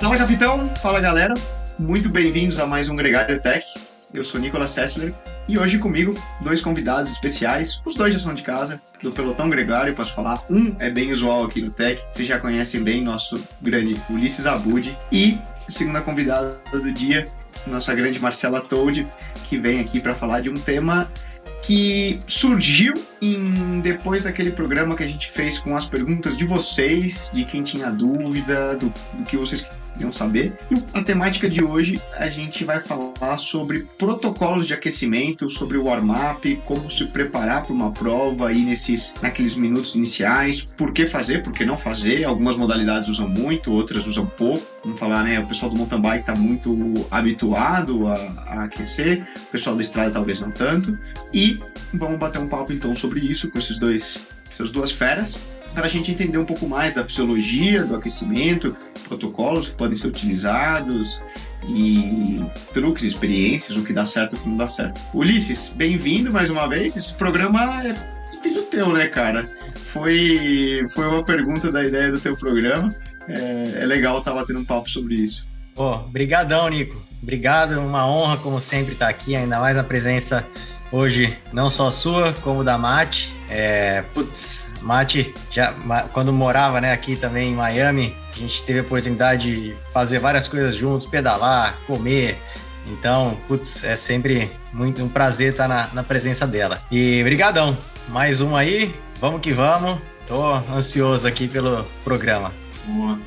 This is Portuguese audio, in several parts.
Fala, capitão. Fala, galera. Muito bem-vindos a mais um Gregário Tech. Eu sou Nicolas Sessler e hoje comigo dois convidados especiais. Os dois já são de casa, do pelotão Gregário, posso falar. Um é bem usual aqui no Tech, vocês já conhecem bem, nosso grande Ulisses Abud. E a segunda convidada do dia, nossa grande Marcela Toad, que vem aqui para falar de um tema que surgiu em, depois daquele programa que a gente fez com as perguntas de vocês, de quem tinha dúvida, do, do que vocês queriam saber. E a temática de hoje a gente vai falar sobre protocolos de aquecimento, sobre o warm-up, como se preparar para uma prova aí nesses naqueles minutos iniciais, por que fazer, por que não fazer. Algumas modalidades usam muito, outras usam pouco. Vamos falar, né? O pessoal do mountain bike está muito habituado a, a aquecer, o pessoal da estrada talvez não tanto. E vamos bater um papo então sobre isso com esses dois, essas duas feras para a gente entender um pouco mais da fisiologia do aquecimento, protocolos que podem ser utilizados e truques, experiências, o que dá certo e o que não dá certo. Ulisses, bem-vindo mais uma vez. Esse programa é filho teu, né, cara? Foi, foi uma pergunta da ideia do teu programa. É, é legal estar batendo um papo sobre isso. Pô, brigadão, Nico. Obrigado, uma honra, como sempre, estar aqui, ainda mais a presença hoje, não só sua, como da Mate. É, putz, Mate, já, quando morava né, aqui também em Miami, a gente teve a oportunidade de fazer várias coisas juntos, pedalar, comer. Então, putz, é sempre muito um prazer estar na, na presença dela. E brigadão, mais um aí, vamos que vamos. Tô ansioso aqui pelo programa. Boa.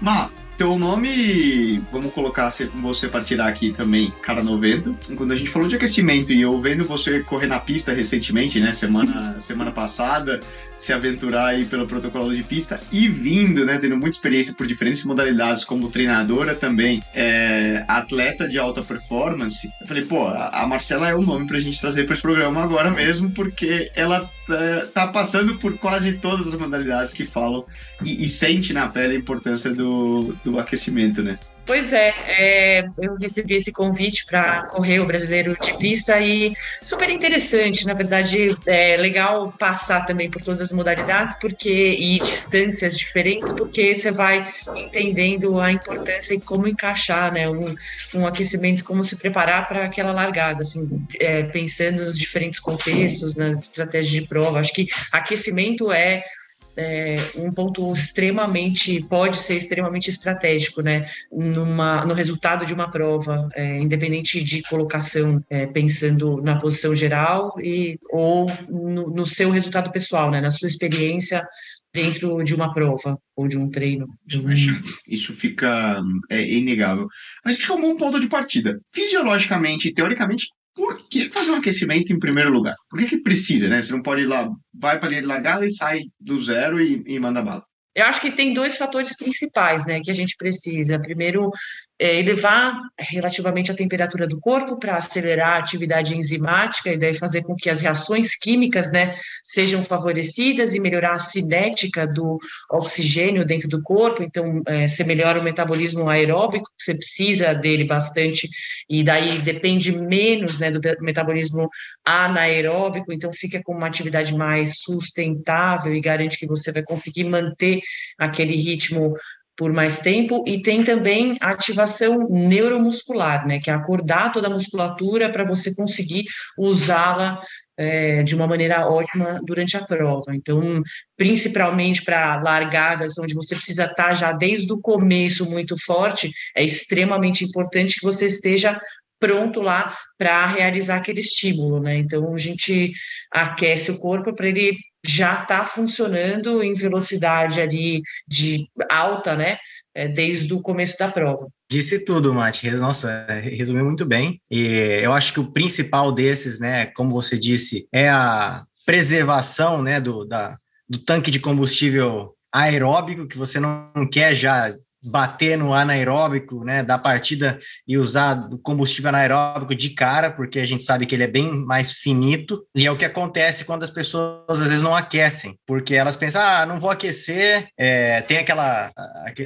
Má, teu nome, vamos colocar você para tirar aqui também, cara 90. Quando a gente falou de aquecimento e eu vendo você correr na pista recentemente, né, semana, semana passada, se aventurar aí pelo protocolo de pista e vindo, né, tendo muita experiência por diferentes modalidades, como treinadora também, é, atleta de alta performance. Eu falei, pô, a Marcela é o nome pra gente trazer para esse programa agora mesmo, porque ela tá, tá, passando por quase todas as modalidades que falam e, e sente na pele a importância do, do aquecimento, né? Pois é, é, eu recebi esse convite para correr o brasileiro de pista e super interessante, na verdade, é legal passar também por todas as modalidades porque e distâncias diferentes, porque você vai entendendo a importância e como encaixar, né, um, um aquecimento, como se preparar para aquela largada, assim, é, pensando nos diferentes contextos, nas estratégias de prova. Acho que aquecimento é é, um ponto extremamente, pode ser extremamente estratégico, né, numa, no resultado de uma prova, é, independente de colocação, é, pensando na posição geral e, ou no, no, seu resultado pessoal, né, na sua experiência dentro de uma prova ou de um treino. De um... Isso fica é, inegável. Mas a gente tomou um ponto de partida. Fisiologicamente e teoricamente, por que fazer um aquecimento em primeiro lugar? Por que, que precisa, né? Você não pode ir lá, vai para a largada e sai do zero e, e manda bala. Eu acho que tem dois fatores principais, né, que a gente precisa. Primeiro, elevar relativamente a temperatura do corpo para acelerar a atividade enzimática e daí fazer com que as reações químicas né, sejam favorecidas e melhorar a cinética do oxigênio dentro do corpo. Então, é, você melhora o metabolismo aeróbico, você precisa dele bastante, e daí depende menos né, do metabolismo anaeróbico, então fica com uma atividade mais sustentável e garante que você vai conseguir manter aquele ritmo por mais tempo, e tem também a ativação neuromuscular, né, que é acordar toda a musculatura para você conseguir usá-la é, de uma maneira ótima durante a prova. Então, principalmente para largadas, onde você precisa estar tá já desde o começo muito forte, é extremamente importante que você esteja pronto lá para realizar aquele estímulo, né? Então a gente aquece o corpo para ele já está funcionando em velocidade ali de alta, né? É, desde o começo da prova. Disse tudo, Mate. Nossa, resumiu muito bem. E eu acho que o principal desses, né, como você disse, é a preservação, né, do, da, do tanque de combustível aeróbico, que você não quer já bater no anaeróbico, né, da partida e usar o combustível anaeróbico de cara, porque a gente sabe que ele é bem mais finito, e é o que acontece quando as pessoas às vezes não aquecem, porque elas pensam, ah, não vou aquecer, é, tem aquela,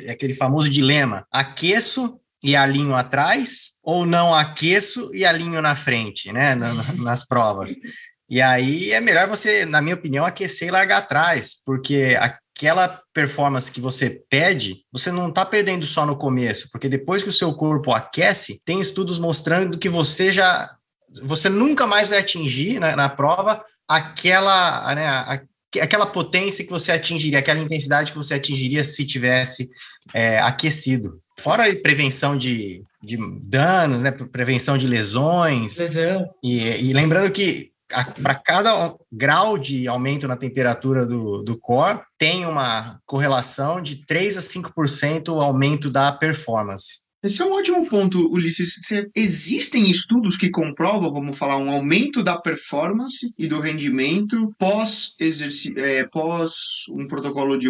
aquele famoso dilema, aqueço e alinho atrás, ou não aqueço e alinho na frente, né, nas provas. E aí é melhor você, na minha opinião, aquecer e largar atrás, porque aquela performance que você pede, você não está perdendo só no começo, porque depois que o seu corpo aquece, tem estudos mostrando que você já você nunca mais vai atingir na, na prova aquela, né, a, aquela potência que você atingiria, aquela intensidade que você atingiria se tivesse é, aquecido. Fora a prevenção de, de danos, né, prevenção de lesões. Lesão. E, e lembrando que para cada grau de aumento na temperatura do, do core, tem uma correlação de 3 a 5% aumento da performance. Esse é um ótimo ponto, Ulisses. Existem estudos que comprovam, vamos falar, um aumento da performance e do rendimento pós, é, pós um protocolo de,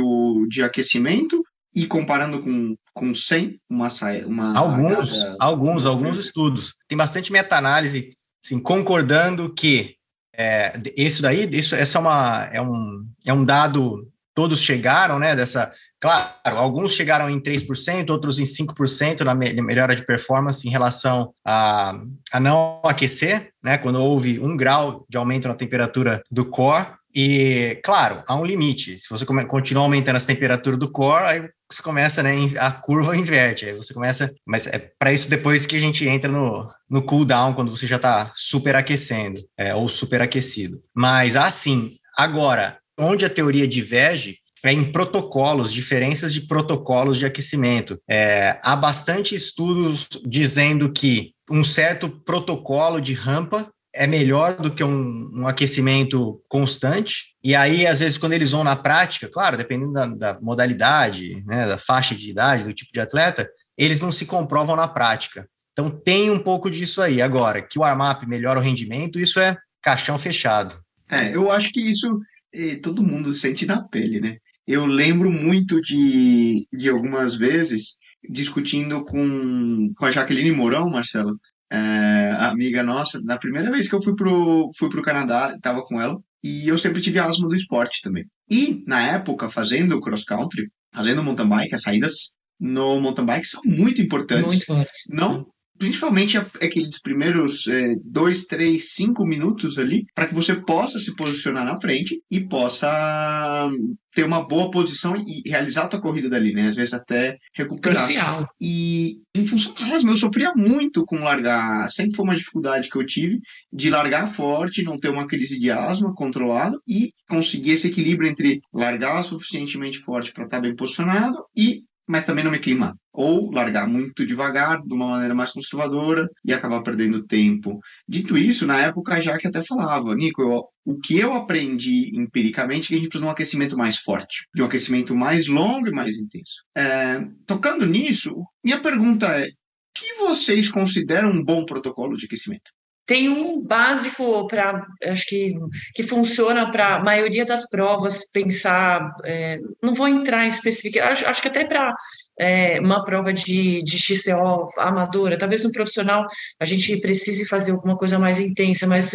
de aquecimento e comparando com, com 100, uma, uma alguns, alguns, alguns estudos. Tem bastante meta-análise assim, concordando que é, isso daí, isso, essa é, uma, é, um, é um dado, todos chegaram, né, dessa, claro, alguns chegaram em 3%, outros em 5% na melhora de performance em relação a, a não aquecer, né, quando houve um grau de aumento na temperatura do core, e, claro, há um limite. Se você continuar aumentando essa temperatura do core, aí você começa, né, a curva inverte. Aí você começa, mas é para isso depois que a gente entra no, no cool down, quando você já está superaquecendo, é, ou superaquecido. Mas, assim, agora, onde a teoria diverge é em protocolos, diferenças de protocolos de aquecimento. É, há bastante estudos dizendo que um certo protocolo de rampa é melhor do que um, um, aquecimento constante. E aí, às vezes, quando eles vão na prática, claro, dependendo da, da modalidade, né, da faixa de idade, do tipo de atleta, eles não se comprovam na prática. Então, tem um pouco disso aí. Agora, que o warm-up melhora o rendimento, isso é caixão fechado. É, eu acho que isso eh, todo mundo sente na pele, né? Eu lembro muito de, de algumas vezes discutindo com, com a Jaqueline Mourão, Marcelo, é, amiga nossa, na primeira vez que eu fui pro, fui pro Canadá, estava com ela, e eu sempre tive asma do esporte também. E, na época, fazendo cross-country, fazendo mountain bike, as saídas no mountain bike são muito importantes. Muito fortes. Não principalmente aqueles primeiros é, dois, três, cinco minutos ali, para que você possa se posicionar na frente e possa ter uma boa posição e realizar a tua corrida dali, né? Às vezes até recuperar. Crucial. E em função do asma, eu sofria muito com largar. Sempre foi uma dificuldade que eu tive de largar forte, não ter uma crise de asma controlada e conseguir esse equilíbrio entre largar suficientemente forte para estar tá bem posicionado e mas também não me queimar. Ou largar muito devagar, de uma maneira mais conservadora, e acabar perdendo tempo. Dito isso, na época a Jaque até falava, Nico, eu, o que eu aprendi empiricamente é que a gente precisa de um aquecimento mais forte, de um aquecimento mais longo e mais intenso. É, tocando nisso, minha pergunta é, o que vocês consideram um bom protocolo de aquecimento? Tem um básico para, acho que, que funciona para a maioria das provas, pensar, é, não vou entrar em específico, acho, acho que até para é, uma prova de, de XCO amadora, talvez um profissional a gente precise fazer alguma coisa mais intensa, mas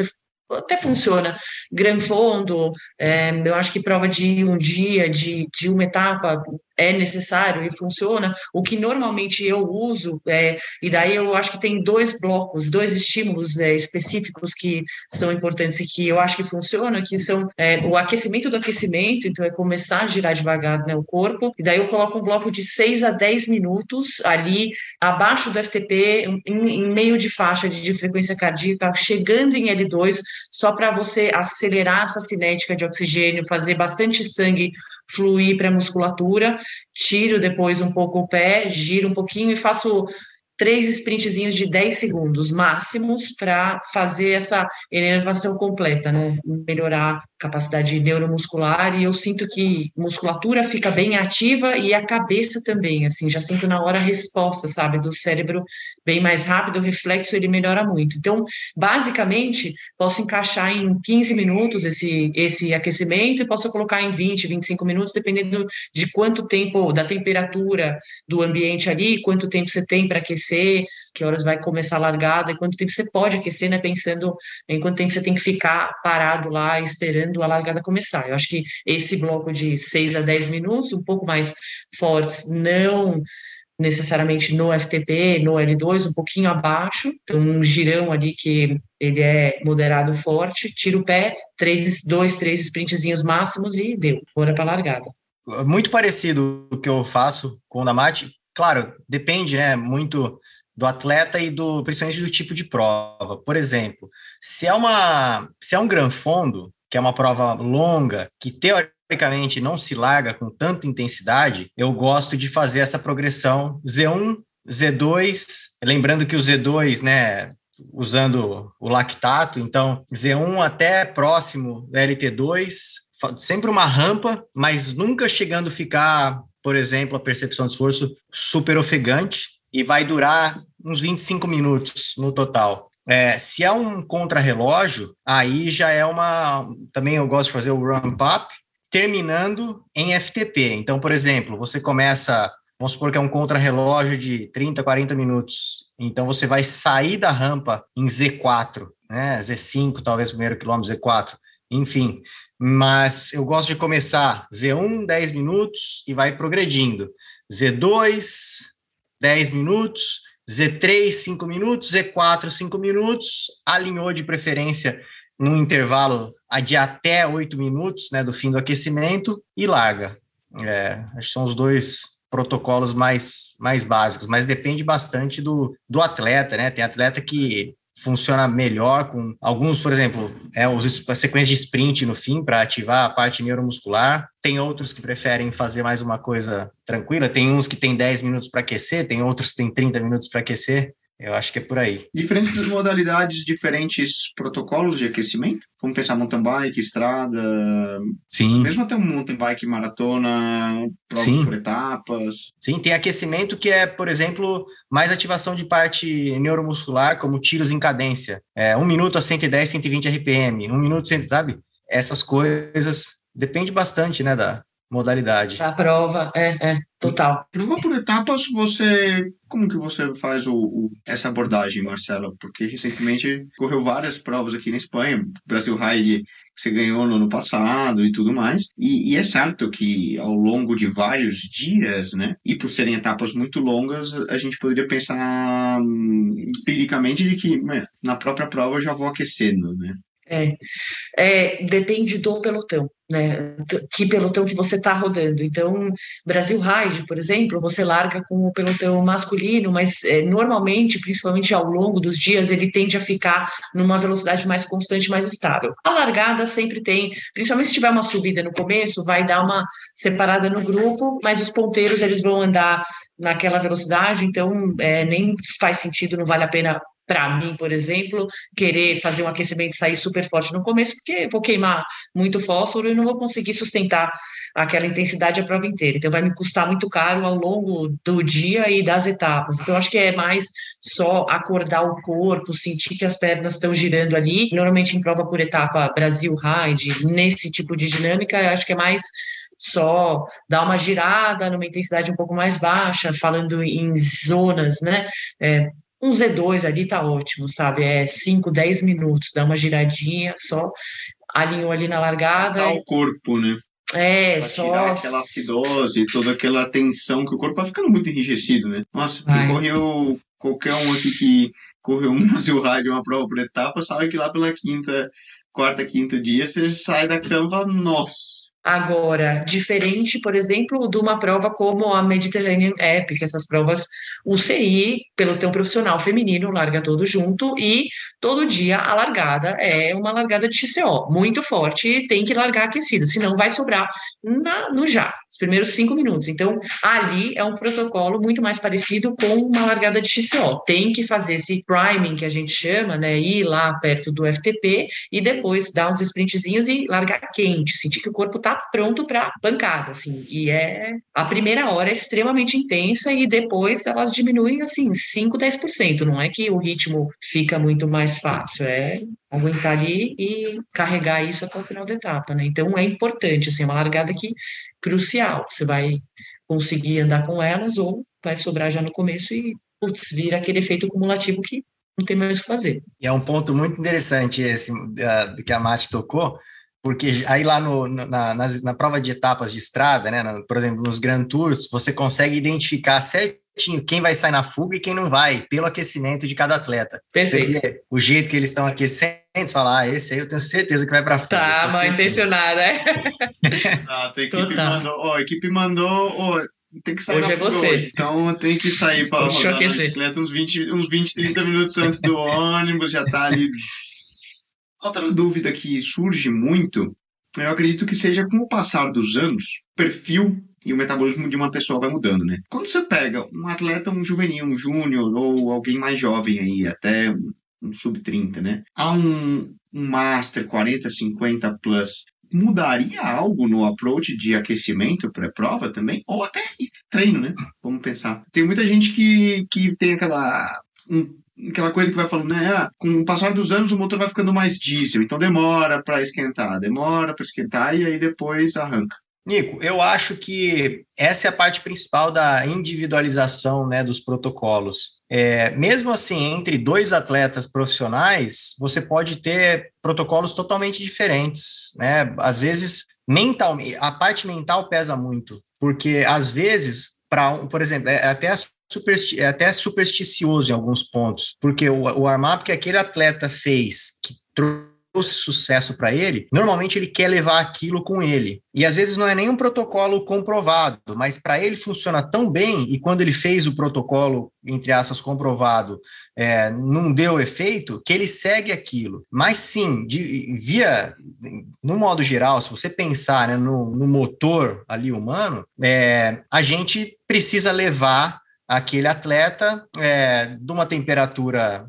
até funciona. Gran Fondo, é, eu acho que prova de um dia, de, de uma etapa, é necessário e funciona. O que normalmente eu uso, é, e daí eu acho que tem dois blocos, dois estímulos é, específicos que são importantes e que eu acho que funcionam, que são é, o aquecimento do aquecimento, então é começar a girar devagar né, o corpo, e daí eu coloco um bloco de 6 a 10 minutos ali abaixo do FTP, em, em meio de faixa de, de frequência cardíaca, chegando em L2, só para você acelerar essa cinética de oxigênio, fazer bastante sangue fluir para a musculatura, tiro depois um pouco o pé, giro um pouquinho e faço três sprintzinhos de 10 segundos máximos para fazer essa enervação completa, né? Melhorar a capacidade neuromuscular e eu sinto que musculatura fica bem ativa e a cabeça também, assim, já tento na hora a resposta, sabe, do cérebro bem mais rápido, o reflexo ele melhora muito. Então, basicamente, posso encaixar em 15 minutos esse esse aquecimento e posso colocar em 20, 25 minutos, dependendo de quanto tempo, da temperatura do ambiente ali, quanto tempo você tem para aquecer aquecer, que horas vai começar a largada, e quanto tempo você pode aquecer, né? Pensando em quanto tempo você tem que ficar parado lá esperando a largada começar. Eu acho que esse bloco de 6 a 10 minutos, um pouco mais fortes, não necessariamente no FTP, no L2, um pouquinho abaixo, então um girão ali que ele é moderado forte, tira o pé, três, dois, três sprintzinhos máximos e deu, bora para largada. Muito parecido o que eu faço com o Damate. Claro, depende, né, muito do atleta e do principalmente do tipo de prova. Por exemplo, se é uma se é um gran fondo, que é uma prova longa, que teoricamente não se larga com tanta intensidade, eu gosto de fazer essa progressão Z1, Z2, lembrando que o Z2, né, usando o lactato, então Z1 até próximo da LT2, sempre uma rampa, mas nunca chegando a ficar, por exemplo, a percepção de esforço super ofegante e vai durar uns 25 minutos no total. É, se é um contrarrelógio, aí já é uma. Também eu gosto de fazer o ramp up, terminando em FTP. Então, por exemplo, você começa, vamos supor que é um contrarrelógio de 30, 40 minutos. Então, você vai sair da rampa em Z4, né? Z5, talvez primeiro quilômetro, Z4, enfim. Mas eu gosto de começar Z1, 10 minutos e vai progredindo. Z2, 10 minutos, Z3, 5 minutos, Z4, 5 minutos, alinhou de preferência num intervalo de até 8 minutos né, do fim do aquecimento e larga. É, acho que são os dois protocolos mais, mais básicos, mas depende bastante do, do atleta, né? Tem atleta que funciona melhor com alguns, por exemplo, é, os, a sequência de sprint no fim para ativar a parte neuromuscular. Tem outros que preferem fazer mais uma coisa tranquila. Tem uns que tem 10 minutos para aquecer, tem outros que tem 30 minutos para aquecer. Eu acho que é por aí. Diferentes modalidades, diferentes protocolos de aquecimento? Vamos pensar mountain bike, estrada. Sim. Mesmo até um mountain bike maratona, provas Sim. por etapas. Sim, tem aquecimento que é, por exemplo, mais ativação de parte neuromuscular, como tiros em cadência. É, um minuto a 110, 120 RPM. Um minuto, sabe? Essas coisas depende bastante, né, da, modalidade. A prova, é, é, total. Prova por etapas, você. Como que você faz o, o, essa abordagem, Marcela? Porque recentemente correu várias provas aqui na Espanha, Brasil Ride que você ganhou no ano passado e tudo mais. E, e é certo que ao longo de vários dias, né? E por serem etapas muito longas, a gente poderia pensar hum, empiricamente de que né, na própria prova eu já vou aquecendo, né? É, é, depende do pelotão, né? Que pelotão que você está rodando. Então, Brasil Ride, por exemplo, você larga com o pelotão masculino, mas é, normalmente, principalmente ao longo dos dias, ele tende a ficar numa velocidade mais constante, mais estável. A largada sempre tem, principalmente se tiver uma subida no começo, vai dar uma separada no grupo, mas os ponteiros eles vão andar naquela velocidade, então é, nem faz sentido, não vale a pena para mim, por exemplo, querer fazer um aquecimento e sair super forte no começo, porque vou queimar muito fósforo e não vou conseguir sustentar aquela intensidade a prova inteira. Então, vai me custar muito caro ao longo do dia e das etapas. Então, eu acho que é mais só acordar o corpo, sentir que as pernas estão girando ali. Normalmente, em prova por etapa Brasil Ride, nesse tipo de dinâmica, eu acho que é mais só dar uma girada numa intensidade um pouco mais baixa, falando em zonas, né? É, um Z2 ali tá ótimo, sabe? É 5, 10 minutos, dá uma giradinha, só alinhou ali na largada. Dá o corpo, né? É, pra só. Tirar aquela acidose, toda aquela tensão que o corpo vai ficando muito enrijecido, né? Nossa, quem correu, qualquer um aqui que correu um Brasil Rádio, uma prova por etapa, sabe que lá pela quinta, quarta, quinta dia, você sai da cama e fala, nossa Agora, diferente, por exemplo, de uma prova como a Mediterranean Epic, essas provas UCI, pelo teu profissional feminino, larga todo junto e todo dia a largada é uma largada de XCO, muito forte, e tem que largar aquecido, senão vai sobrar na, no já, os primeiros cinco minutos. Então, ali é um protocolo muito mais parecido com uma largada de XCO. Tem que fazer esse priming que a gente chama, né? Ir lá perto do FTP e depois dar uns sprintzinhos e largar quente, sentir que o corpo está pronto para pancada, assim. E é a primeira hora é extremamente intensa e depois elas diminuem assim 5, 10%. Não é que o ritmo fica muito mais fácil, é aguentar ali e carregar isso até o final da etapa, né? Então é importante, assim, é uma largada que crucial. Você vai conseguir andar com elas ou vai sobrar já no começo e putz, vira aquele efeito cumulativo que não tem mais o que fazer. E é um ponto muito interessante esse uh, que a Mate tocou, porque aí lá no, na, na, na, prova de etapas de estrada, né, por exemplo, nos Grand Tours, você consegue identificar certinho quem vai sair na fuga e quem não vai, pelo aquecimento de cada atleta. Perfeito. O jeito que eles estão aquecendo, você fala, ah, esse aí eu tenho certeza que vai para fuga. Tá mal intencionado, é? Exato, a equipe Total. mandou, ó, a equipe mandou, ó, tem que sair hoje é você. Hoje. Então tem que sair para rodar na bicicleta uns 20, uns 20, 30 minutos antes do ônibus, já tá ali. Outra dúvida que surge muito, eu acredito que seja com o passar dos anos, perfil e o metabolismo de uma pessoa vai mudando, né? Quando você pega um atleta, um juvenil, um júnior ou alguém mais jovem aí, até um, um sub-30, né? Há um, um Master 40, 50 plus, mudaria algo no approach de aquecimento pré-prova também? Ou até treino, né? Vamos pensar. Tem muita gente que, que tem aquela. Um, aquela coisa que vai falando, né? Ah, com o passar dos anos o motor vai ficando mais diesel, então demora para esquentar, demora para esquentar e aí depois arranca. Nico, eu acho que essa é a parte principal da individualização né, dos protocolos. É, mesmo assim, entre dois atletas profissionais, você pode ter protocolos totalmente diferentes. Né? Às vezes, mental, a parte mental pesa muito, porque às vezes, para um, por exemplo, é até supersti é até supersticioso em alguns pontos, porque o, o que aquele atleta fez, que trouxe trouxe sucesso para ele, normalmente ele quer levar aquilo com ele. E às vezes não é nenhum protocolo comprovado, mas para ele funciona tão bem, e quando ele fez o protocolo, entre aspas, comprovado, é, não deu efeito, que ele segue aquilo. Mas sim, de, via, no modo geral, se você pensar né, no, no, motor ali humano, é, a gente precisa levar aquele atleta é, de uma temperatura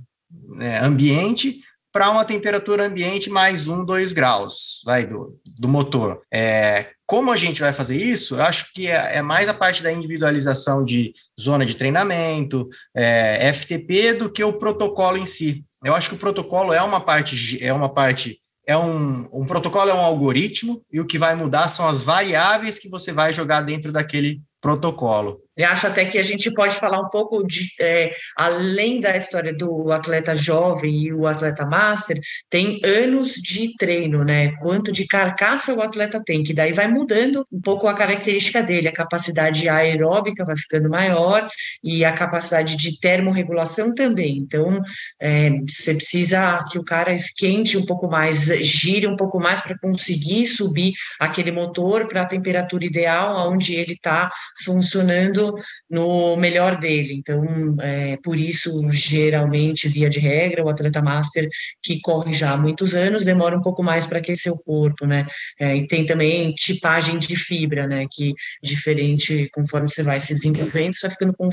é, ambiente para uma temperatura ambiente mais um, dois graus vai, do, do motor. É, como a gente vai fazer isso? Eu acho que é, é mais a parte da individualização de zona de treinamento, é, FTP, do que o protocolo em si. Eu acho que o protocolo é uma parte, é uma parte é um, um protocolo é um algoritmo e o que vai mudar são as variáveis que você vai jogar dentro daquele protocolo. Eu acho até que a gente pode falar um pouco de, é, além da história do atleta jovem e o atleta master, tem anos de treino, né? Quanto de carcaça o atleta tem, que daí vai mudando um pouco a característica dele, a capacidade aeróbica vai ficando maior e a capacidade de termorregulação também. Então, é, você precisa que o cara esquente um pouco mais, gire um pouco mais para conseguir subir aquele motor para a temperatura ideal, onde ele está funcionando no melhor dele. Então, é, por isso, geralmente, via de regra, o atleta master que corre já há muitos anos demora um pouco mais para aquecer o corpo, né? É, e tem também tipagem de fibra, né? Que diferente conforme você vai se desenvolvendo, você vai ficando com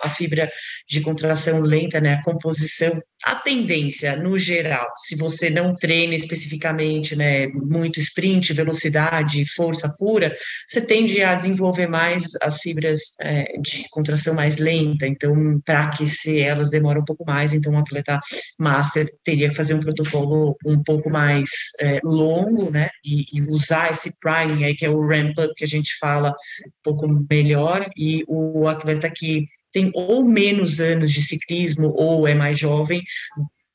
a fibra de contração lenta, né? A composição, a tendência no geral, se você não treina especificamente, né? Muito sprint, velocidade, força pura, você tende a desenvolver mais as fibras é, de contração mais lenta, então para aquecer elas demora um pouco mais, então um atleta master teria que fazer um protocolo um pouco mais é, longo, né, e, e, usar esse priming aí, que é o ramp up que a gente fala um pouco melhor, e o atleta que tem ou menos anos de ciclismo ou é mais jovem,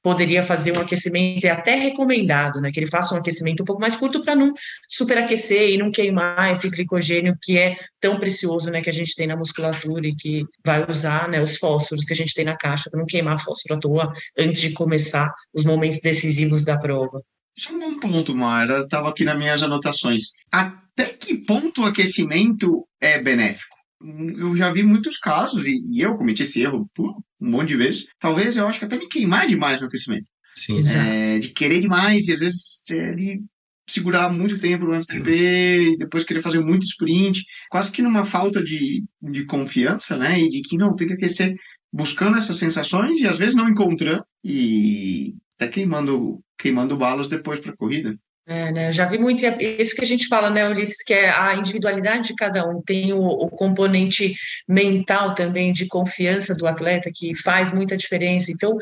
poderia fazer um aquecimento, é até recomendado, né, que ele faça um aquecimento um pouco mais curto para não superaquecer e não queimar esse glicogênio que é tão precioso, né, que a gente tem na musculatura e que vai usar, né, os fósforos que a gente tem na caixa para não queimar fósforo à toa antes de começar os momentos decisivos da prova. É um bom ponto, Mara. Estava aqui nas minhas anotações. Até que ponto o aquecimento é benéfico? Eu já vi muitos casos, e, e eu cometi esse erro um monte de vezes. Talvez eu acho que até me queimar demais no aquecimento. Sim, é, de querer demais, e às vezes ele segurar muito tempo no FTP, e depois querer fazer muito sprint, quase que numa falta de, de confiança, né? E de que não, tem que aquecer buscando essas sensações e às vezes não encontrando e até queimando, queimando balas depois para a corrida. É, né, já vi muito, é isso que a gente fala, né, Ulisses, que é a individualidade de cada um, tem o, o, componente mental também de confiança do atleta que faz muita diferença. Então,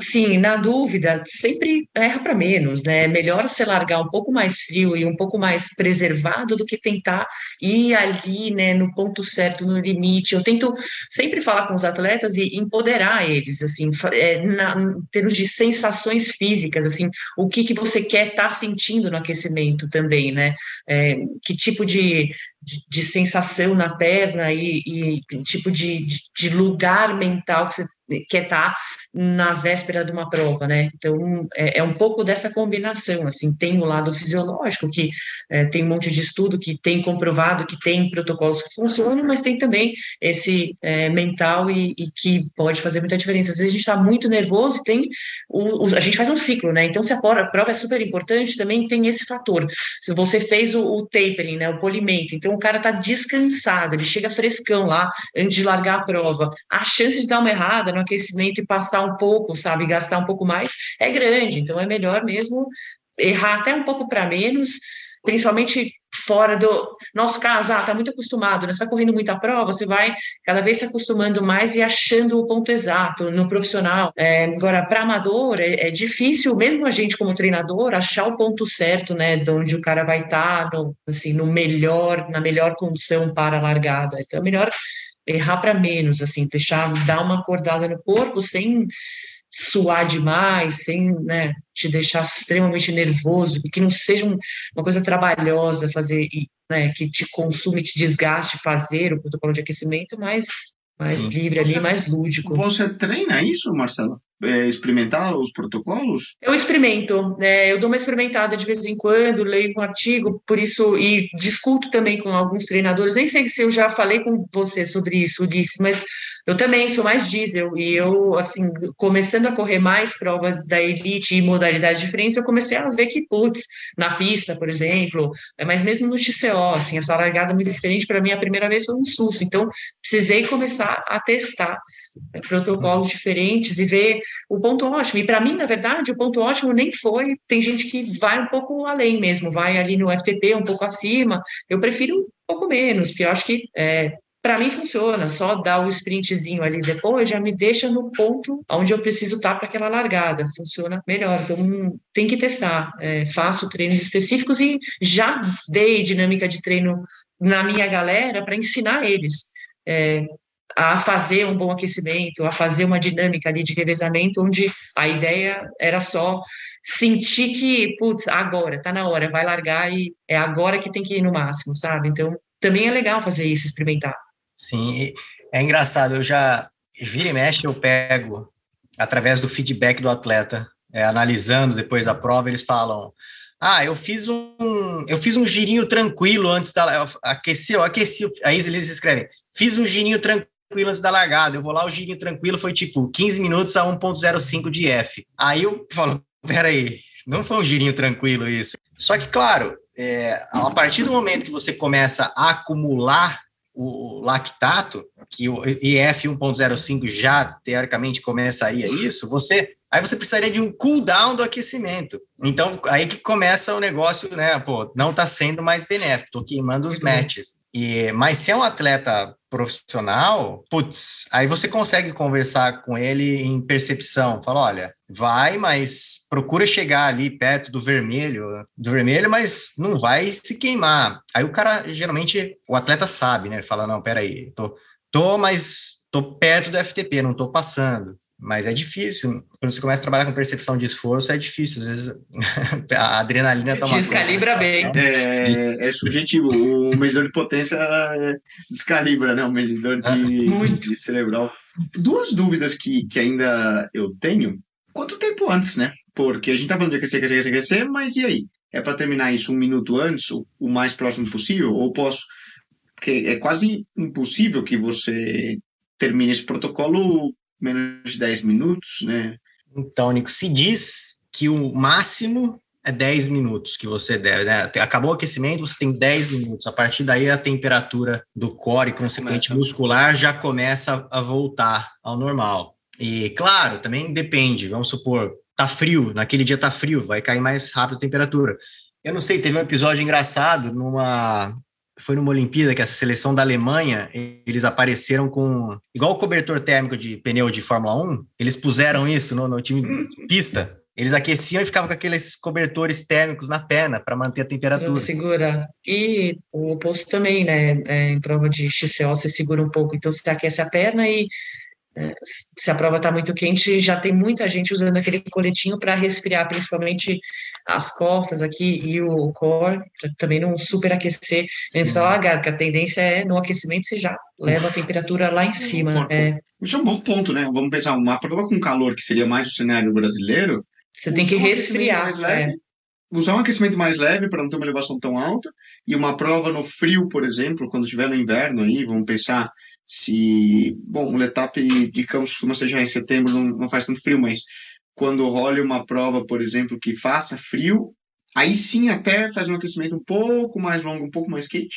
sim, na dúvida, sempre erra para menos, né? É melhor você largar um pouco mais frio e um pouco mais preservado do que tentar ir ali, né, no ponto certo, no limite. Eu tento sempre falar com os atletas e empoderar eles, assim, é, na, em termos de sensações físicas, assim, o que, que você quer estar tá sentindo sentindo no aquecimento também, né? É, que tipo de, de, de, sensação na perna e, e tipo de, de, lugar mental que você quer estar tá na véspera de uma prova, né? Então, é, é, um pouco dessa combinação, assim, tem o lado fisiológico, que é, tem um monte de estudo que tem comprovado que tem protocolos que funcionam, mas tem também esse é, mental e, e, que pode fazer muita diferença. Às vezes a gente está muito nervoso e tem, o, o, a gente faz um ciclo, né? Então, se a prova, a prova é super importante, também tem esse fator. Se você fez o, o tapering, né, o polimento, então o cara está descansado, ele chega frescão lá antes de largar a prova, a chance de dar uma errada no aquecimento e passar um pouco, sabe, gastar um pouco mais, é grande. Então é melhor mesmo errar até um pouco para menos, principalmente fora do nosso caso, ah, tá muito acostumado, né? Você vai correndo muita prova, você vai cada vez se acostumando mais e achando o ponto exato no profissional. É, agora, para amador, é, é, difícil, mesmo a gente como treinador, achar o ponto certo, né? De onde o cara vai estar, tá, no, assim, no melhor, na melhor condição para a largada. Então, é melhor errar para menos, assim, deixar, dar uma acordada no corpo sem suar demais, sem né, te deixar extremamente nervoso, que não seja uma coisa trabalhosa fazer, né, que te consume, te desgaste fazer o protocolo de aquecimento, mas mais Sim. livre ali, mais lúdico. Você treina isso, Marcelo? É, experimentar os protocolos? Eu experimento, é, eu dou uma experimentada de vez em quando, leio um artigo, por isso, e discuto também com alguns treinadores, nem sei se eu já falei com você sobre isso, Ulisses, mas eu também sou mais diesel, e eu, assim, começando a correr mais provas da elite e modalidades diferentes, eu comecei a ver que, putz, na pista, por exemplo, é, mas mesmo no TCO, assim, essa largada muito diferente, para mim, a primeira vez foi um susto, então precisei começar a testar né, protocolos diferentes e ver o ponto ótimo. E para mim, na verdade, o ponto ótimo nem foi. Tem gente que vai um pouco além mesmo, vai ali no FTP um pouco acima. Eu prefiro um pouco menos, porque eu acho que é, para mim funciona, só dar o sprintzinho ali depois já me deixa no ponto onde eu preciso estar tá para aquela largada, funciona melhor. Então tem que testar, é, faço treinos específicos e já dei dinâmica de treino na minha galera para ensinar eles. É, a fazer um bom aquecimento, a fazer uma dinâmica ali de revezamento, onde a ideia era só sentir que, putz, agora, tá na hora, vai largar e é agora que tem que ir no máximo, sabe? Então, também é legal fazer isso, experimentar. Sim, é engraçado, eu já, vira e mexe, eu pego, através do feedback do atleta, é, analisando depois da prova, eles falam, ah, eu fiz um, eu fiz um girinho tranquilo antes da, aqueceu, aqueci, aí eles escrevem, fiz um girinho tranquilo tranquilo antes da largada. Eu vou lá, o girinho tranquilo foi tipo 15 minutos a 1.05 de F. Aí eu falo, peraí, não foi um girinho tranquilo isso. Só que, claro, é, a partir do momento que você começa a acumular o lactato, que o IF 1.05 já teoricamente começaria isso, você Aí você precisaria de um cooldown do aquecimento. Então, aí que começa o negócio, né? Pô, não está sendo mais benéfico, estou queimando os matches. E, mas se é um atleta profissional, putz, aí você consegue conversar com ele em percepção. Fala, olha, vai, mas procura chegar ali perto do vermelho, do vermelho, mas não vai se queimar. Aí o cara, geralmente, o atleta sabe, né? Ele fala, não, peraí, tô, tô, mas tô perto do FTP, não tô passando. Mas é difícil. Quando você começa a trabalhar com percepção de esforço, é difícil. Às vezes a adrenalina toma. Descalibra bem. É, é, subjetivo. O medidor de potência é, descalibra, né? O medidor de, de cerebral. Duas dúvidas que, que ainda eu tenho. Quanto tempo antes, né? Porque a gente tá falando de aquecer, aquecer, aquecer, aquecer, mas e aí? É para terminar isso um minuto antes, o, o mais próximo possível? Ou posso. Porque é quase impossível que você termine esse protocolo menos de 10 minutos, né? Então, Nico, se diz que o máximo é 10 minutos que você deve, né? Acabou o aquecimento, você tem 10 minutos. A partir daí, a temperatura do core, consequente começa. muscular, já começa a voltar ao normal. E, claro, também depende. Vamos supor, tá frio, naquele dia tá frio, vai cair mais rápido a temperatura. Eu não sei, teve um episódio engraçado numa foi numa Olimpíada que essa seleção da Alemanha, eles apareceram com igual o cobertor térmico de pneu de Fórmula 1, eles puseram isso no, no time de pista. Eles aqueciam e ficavam com aqueles cobertores térmicos na perna para manter a temperatura. Segura. E o oposto também, né? É, em prova de XCO você segura um pouco, então você aquece a perna e É, se a prova está muito quente, já tem muita gente usando aquele coletinho para resfriar, principalmente as costas aqui e o core, para também não superaquecer antes da largada, que a tendência é no aquecimento você já leva a temperatura lá em cima. É. Isso é um bom ponto, né? Vamos pensar, uma prova com calor, que seria mais o cenário brasileiro. Você tem que resfriar. É. Usar um aquecimento mais leve para não ter uma elevação tão alta, e uma prova no frio, por exemplo, quando estiver no inverno aí, vamos pensar se. Bom, o Letap de Campos costuma ser já em setembro, não, não faz tanto frio, mas quando rola uma prova, por exemplo, que faça frio, aí sim até faz um aquecimento um pouco mais longo, um pouco mais quente.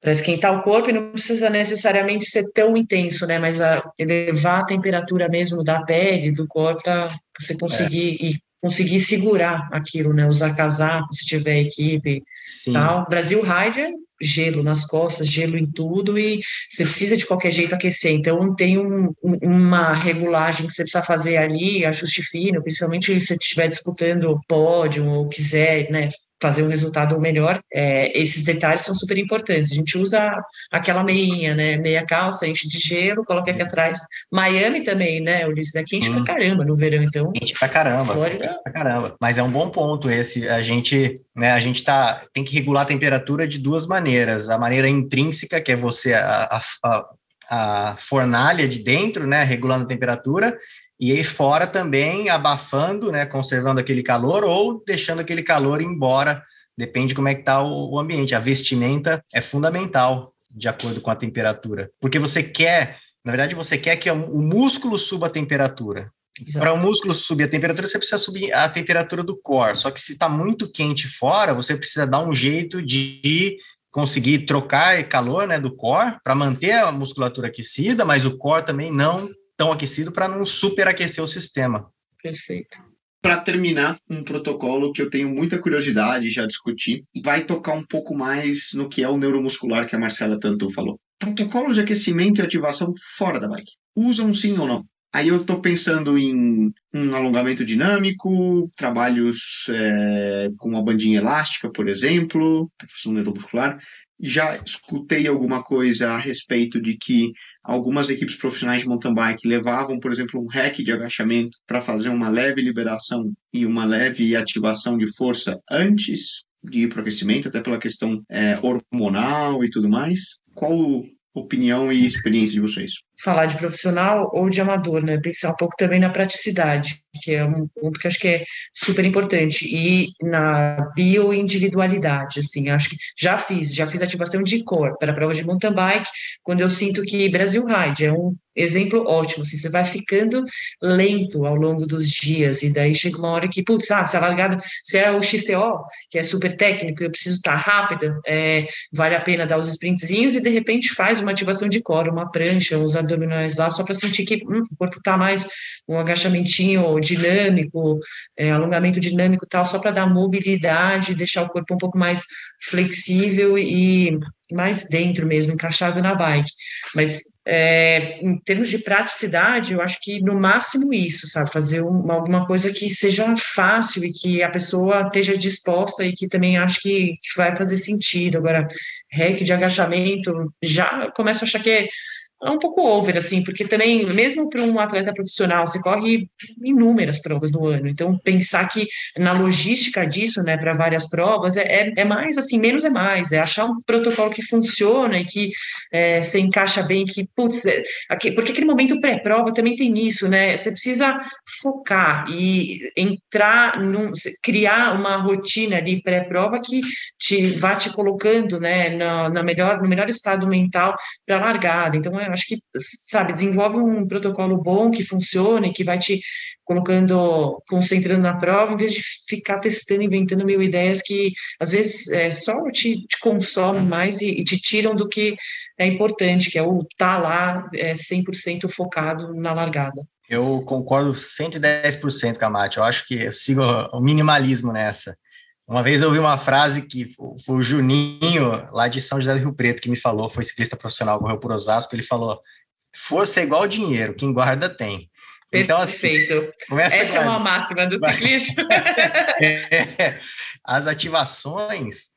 Para esquentar o corpo e não precisa necessariamente ser tão intenso, né? Mas a elevar a temperatura mesmo da pele, do corpo, para você conseguir é. e conseguir segurar aquilo, né? Usar casaco se tiver equipe, Sim. tal. Brasil Ride é gelo nas costas, gelo em tudo e você precisa de qualquer jeito aquecer. Então tem um, uma regulagem que você precisa fazer ali, ajuste fino, principalmente se você estiver disputando pódio ou quiser, né? Fazer um resultado melhor, é, esses detalhes são super importantes. A gente usa aquela meinha, né? Meia calça, enche de gelo, coloca aqui atrás. Miami também, né? Ulisses, é quente hum. pra caramba no verão, então. Quente pra caramba. Flórida... Pra caramba. Mas é um bom ponto esse. A gente, né, a gente tá, tem que regular a temperatura de duas maneiras. A maneira intrínseca, que é você, a, a, a fornalha de dentro, né? Regulando a temperatura, e aí fora também abafando, né, conservando aquele calor ou deixando aquele calor embora, depende como é que está o, o ambiente. A vestimenta é fundamental de acordo com a temperatura, porque você quer, na verdade, você quer que o músculo suba a temperatura. Para o músculo subir a temperatura, você precisa subir a temperatura do core. Só que se está muito quente fora, você precisa dar um jeito de conseguir trocar calor né, do core para manter a musculatura aquecida, mas o core também não tão aquecido para não superaquecer o sistema. Perfeito. Para terminar, um protocolo que eu tenho muita curiosidade, já discuti, vai tocar um pouco mais no que é o neuromuscular que a Marcela tanto falou. Protocolos de aquecimento e ativação fora da bike. Usam sim ou não? Aí eu estou pensando em um alongamento dinâmico, trabalhos é, com uma bandinha elástica, por exemplo, um neuromuscular, já escutei alguma coisa a respeito de que algumas equipes profissionais de mountain bike levavam, por exemplo, um rack de agachamento para fazer uma leve liberação e uma leve ativação de força antes de ir para o aquecimento, até pela questão é, hormonal e tudo mais. Qual opinião e experiência de vocês? Falar de profissional ou de amador, né? Pensar um pouco também na praticidade, que é um ponto que acho que é super importante, e na bioindividualidade, assim, acho que já fiz, já fiz ativação de cor para prova de mountain bike, quando eu sinto que Brasil Ride é um exemplo ótimo, assim, você vai ficando lento ao longo dos dias, e daí chega uma hora que, putz, ah, se a largada, se é o XCO, que é super técnico, eu preciso estar rápida, é, vale a pena dar os sprintzinhos e de repente faz uma ativação de core, uma prancha, uns abdominais lá, só para sentir que hum, o corpo está mais um agachamentinho dinâmico, é, alongamento dinâmico tal, só para dar mobilidade, deixar o corpo um pouco mais flexível e mais dentro mesmo, encaixado na bike. Mas é, em termos de praticidade, eu acho que no máximo isso, sabe? Fazer uma, alguma coisa que seja fácil e que a pessoa esteja disposta e que também acho que, que vai fazer sentido. Agora, rec de agachamento, já começo a achar que é um pouco over, assim, porque também, mesmo para um atleta profissional, você corre inúmeras provas no ano. Então, pensar que na logística disso, né, para várias provas, é, é, é, mais assim, menos é mais, é achar um protocolo que funciona e que é, você encaixa bem, que, putz, é, aqui, porque aquele momento pré-prova também tem isso, né? Você precisa focar e entrar, num, criar uma rotina ali pré-prova que te vá te colocando, né, na, melhor, no melhor estado mental para largada. Então, é acho que, sabe, desenvolve um protocolo bom que funcione, que vai te colocando, concentrando na prova, em vez de ficar testando, inventando mil ideias que às vezes é, só te, te consomem mais e, e, te tiram do que é importante, que é o estar tá lá é, 100% focado na largada. Eu concordo 110% com a Mate. Eu acho que eu sigo o minimalismo nessa. Uma vez eu ouvi uma frase que foi o Juninho, lá de São José do Rio Preto, que me falou, foi ciclista profissional, correu por Osasco, ele falou, força é igual dinheiro, quem guarda tem. Então, assim, Perfeito. Essa é uma máxima do ciclismo. é, as ativações,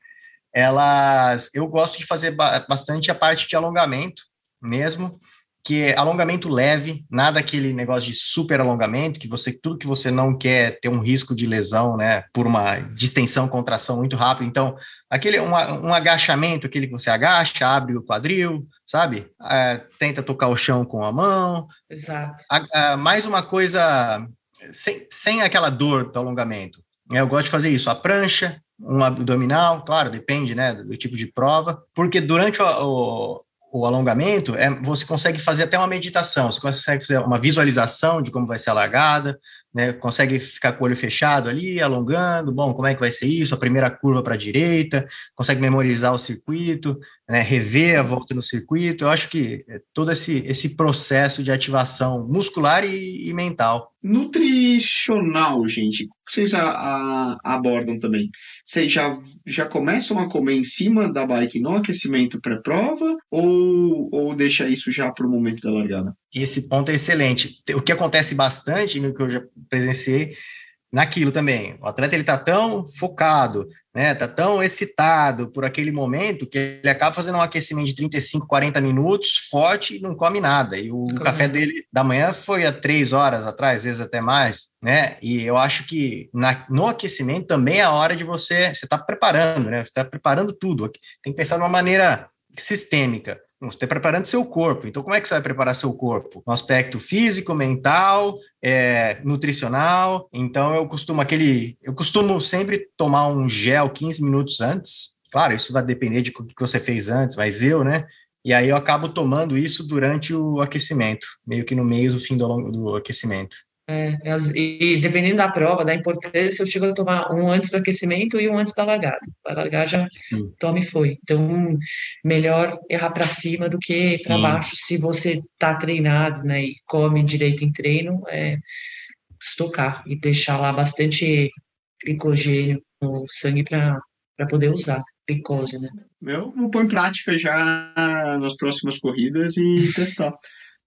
elas, eu gosto de fazer bastante a parte de alongamento mesmo, que é alongamento leve, nada aquele negócio de super alongamento, que você tudo que você não quer ter um risco de lesão, né, por uma distensão, contração muito rápido. Então, aquele um, um agachamento, aquele que você agacha, abre o quadril, sabe? É, tenta tocar o chão com a mão. Exato. A, a, mais uma coisa sem, sem aquela dor do alongamento. Eu gosto de fazer isso, a prancha, um abdominal, claro, depende, né, do tipo de prova, porque durante o, o o alongamento, é, você consegue fazer até uma meditação, você consegue fazer uma visualização de como vai ser a largada, né, consegue ficar com o olho fechado ali, alongando, bom, como é que vai ser isso, a primeira curva para a direita, consegue memorizar o circuito, né, rever a volta no circuito, eu acho que é todo esse, esse processo de ativação muscular e, e mental. Nutricional, gente, vocês a, a, abordam também? Vocês já, já começam a comer em cima da bike no aquecimento pré-prova ou, ou deixa isso já para o momento da largada? Esse ponto é excelente. O que acontece bastante, no que eu já presenciei, naquilo também. O atleta ele tá tão focado, né? Tá tão excitado por aquele momento que ele acaba fazendo um aquecimento de 35, 40 minutos, forte e não come nada. E o café dele da manhã foi há três horas atrás, às vezes até mais, né? E eu acho que na, no aquecimento também é a hora de você, você tá preparando, né? Você tá preparando tudo. Tem que pensar de uma maneira sistêmica. Você está preparando seu corpo. Então, como é que você vai preparar seu corpo? No aspecto físico, mental, é, nutricional. Então, eu costumo aquele. Eu costumo sempre tomar um gel 15 minutos antes. Claro, isso vai depender de o que você fez antes, mas eu, né? E aí eu acabo tomando isso durante o aquecimento, meio que no meio do fim do, do aquecimento. É, e dependendo da prova, da importância, eu chego a tomar um antes do aquecimento e um antes da largada. A largar já Sim. tome foi. Então, melhor errar para cima do que para baixo se você está treinado, né? E come direito em treino, é estocar e deixar lá bastante glicogênio no sangue para poder usar glicose, né? Eu vou pôr em prática já nas próximas corridas e testar.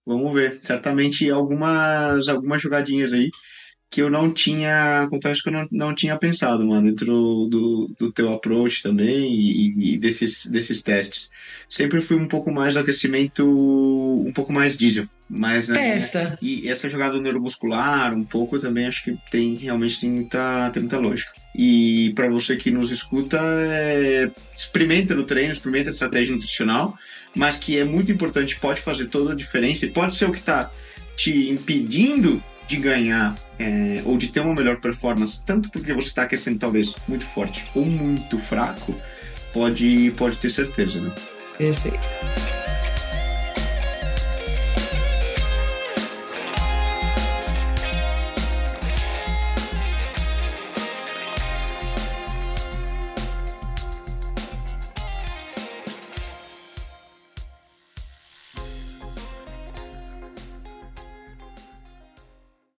Vamos ver. Certamente algumas, algumas jogadinhas aí que eu não tinha, confesso que eu não, não tinha pensado, mano, dentro do, do teu approach também e, e, desses, desses testes. Sempre fui um pouco mais do aquecimento, um pouco mais diesel. Mas, né, Testa. E essa jogada neuromuscular, um pouco também, acho que tem realmente tem muita, tem muita lógica. E para você que nos escuta, é, experimenta no treino, experimenta a estratégia nutricional mas que é muito importante, pode fazer toda a diferença e pode ser o que está te impedindo de ganhar é, ou de ter uma melhor performance, tanto porque você está aquecendo talvez muito forte ou muito fraco, pode, pode ter certeza, né? Perfeito.